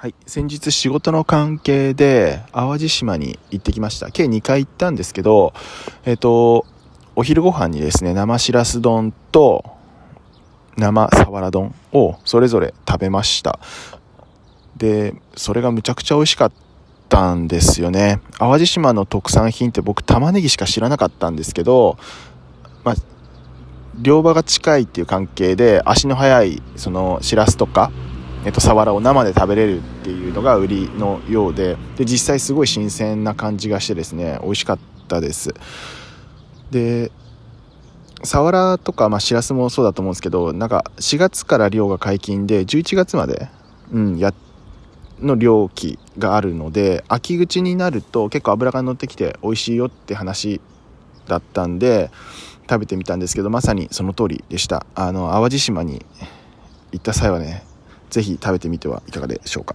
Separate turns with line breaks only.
はい、先日仕事の関係で淡路島に行ってきました。計2回行ったんですけどえっ、とお昼ご飯にですね生しらす丼と生さわら丼をそれぞれ食べました。でそれがむちゃくちゃ美味しかったんですよね。淡路島の特産品って僕玉ねぎしか知らなかったんですけどまあ漁場が近いっていう関係で足の速いそのしらすとかえっと、サワラを生で食べれるっていうのが売りのようでで実際すごい新鮮な感じがしてですね美味しかったです。でサワラとか、まあ、シラスもそうだと思うんですけどなんか4月から漁が解禁で11月まで、うん、やの漁期があるので秋口になると結構脂が乗ってきて美味しいよって話だったんで食べてみたんですけどまさにその通りでした。あの淡路島に行った際はねぜひ食べてみてはいかがでしょうか。